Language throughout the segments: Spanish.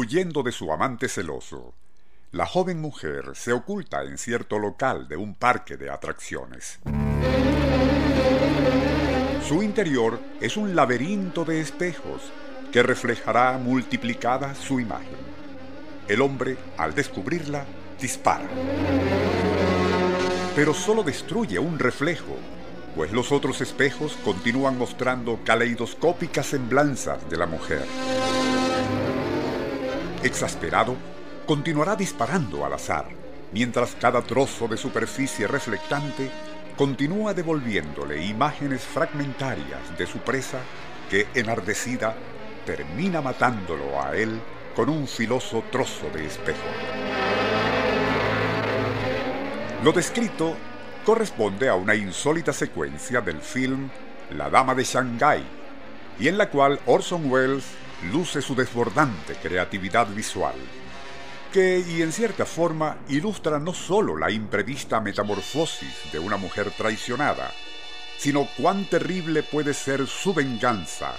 Huyendo de su amante celoso, la joven mujer se oculta en cierto local de un parque de atracciones. Su interior es un laberinto de espejos que reflejará multiplicada su imagen. El hombre, al descubrirla, dispara. Pero solo destruye un reflejo, pues los otros espejos continúan mostrando caleidoscópicas semblanzas de la mujer. Exasperado, continuará disparando al azar, mientras cada trozo de superficie reflectante continúa devolviéndole imágenes fragmentarias de su presa que, enardecida, termina matándolo a él con un filoso trozo de espejo. Lo descrito corresponde a una insólita secuencia del film La Dama de Shanghái, y en la cual Orson Welles luce su desbordante creatividad visual que, y en cierta forma, ilustra no sólo la imprevista metamorfosis de una mujer traicionada, sino cuán terrible puede ser su venganza,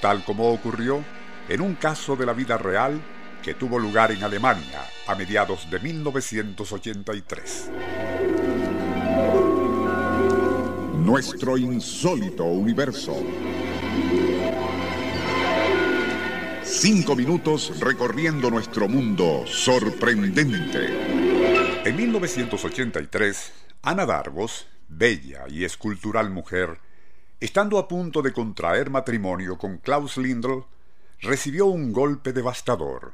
tal como ocurrió en un caso de la vida real que tuvo lugar en Alemania a mediados de 1983. Nuestro insólito universo. Cinco minutos recorriendo nuestro mundo sorprendente. En 1983, Ana Darvos, bella y escultural mujer, estando a punto de contraer matrimonio con Klaus Lindl, recibió un golpe devastador.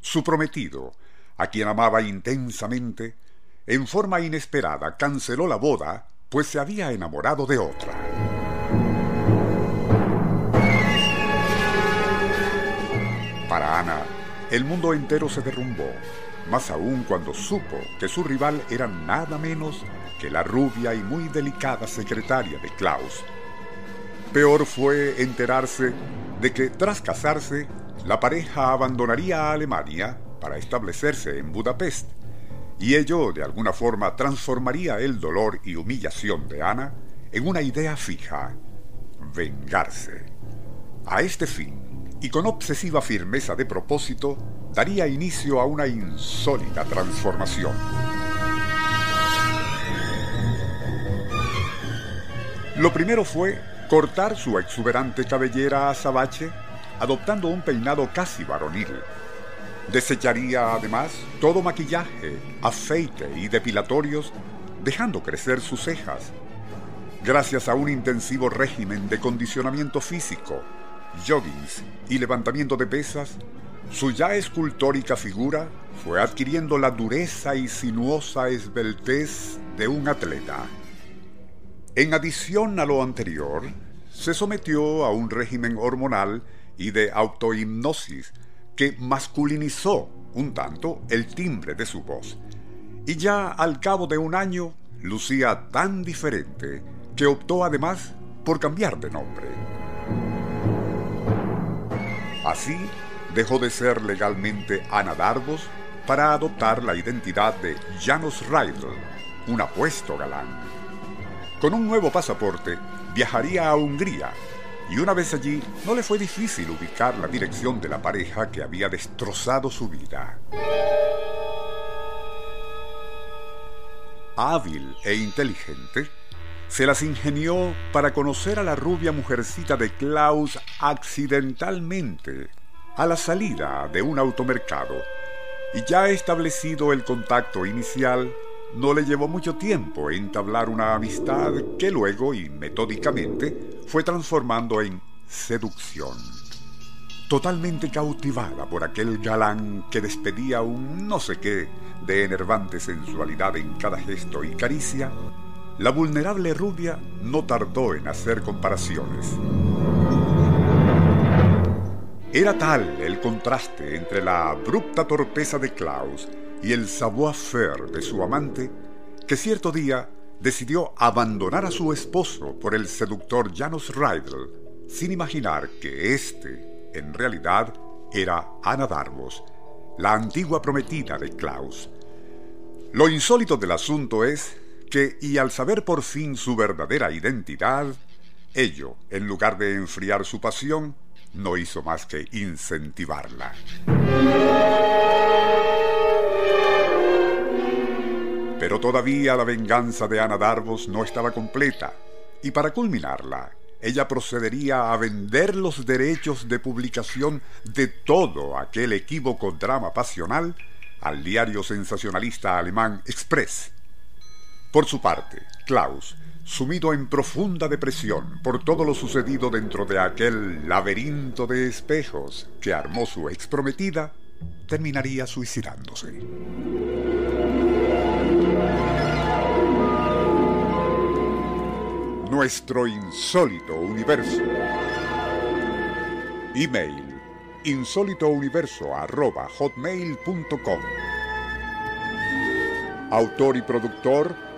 Su prometido, a quien amaba intensamente, en forma inesperada canceló la boda, pues se había enamorado de otra. Para Ana, el mundo entero se derrumbó, más aún cuando supo que su rival era nada menos que la rubia y muy delicada secretaria de Klaus. Peor fue enterarse de que tras casarse, la pareja abandonaría Alemania para establecerse en Budapest, y ello de alguna forma transformaría el dolor y humillación de Ana en una idea fija, vengarse. A este fin, y con obsesiva firmeza de propósito daría inicio a una insólita transformación. Lo primero fue cortar su exuberante cabellera azabache, adoptando un peinado casi varonil. Desecharía además todo maquillaje, aceite y depilatorios, dejando crecer sus cejas. Gracias a un intensivo régimen de condicionamiento físico, joggings y levantamiento de pesas, su ya escultórica figura fue adquiriendo la dureza y sinuosa esbeltez de un atleta. En adición a lo anterior, se sometió a un régimen hormonal y de autohipnosis que masculinizó un tanto el timbre de su voz. Y ya al cabo de un año lucía tan diferente que optó además por cambiar de nombre. Así, dejó de ser legalmente Ana Darvos para adoptar la identidad de Janos Reidel, un apuesto galán. Con un nuevo pasaporte, viajaría a Hungría y una vez allí no le fue difícil ubicar la dirección de la pareja que había destrozado su vida. Hábil e inteligente, se las ingenió para conocer a la rubia mujercita de Klaus accidentalmente a la salida de un automercado. Y ya establecido el contacto inicial, no le llevó mucho tiempo entablar una amistad que luego y metódicamente fue transformando en seducción. Totalmente cautivada por aquel galán que despedía un no sé qué de enervante sensualidad en cada gesto y caricia, la vulnerable rubia no tardó en hacer comparaciones. Era tal el contraste entre la abrupta torpeza de Klaus y el savoir-faire de su amante que cierto día decidió abandonar a su esposo por el seductor Janos Rydell sin imaginar que éste, en realidad, era Ana Darvos, la antigua prometida de Klaus. Lo insólito del asunto es que, y al saber por fin su verdadera identidad, ello, en lugar de enfriar su pasión, no hizo más que incentivarla. Pero todavía la venganza de Ana Darvos no estaba completa, y para culminarla, ella procedería a vender los derechos de publicación de todo aquel equívoco drama pasional al diario sensacionalista alemán Express. Por su parte, Klaus, sumido en profunda depresión por todo lo sucedido dentro de aquel laberinto de espejos que armó su exprometida, terminaría suicidándose. Nuestro insólito universo. Email insólitouniverso.hotmail.com Autor y productor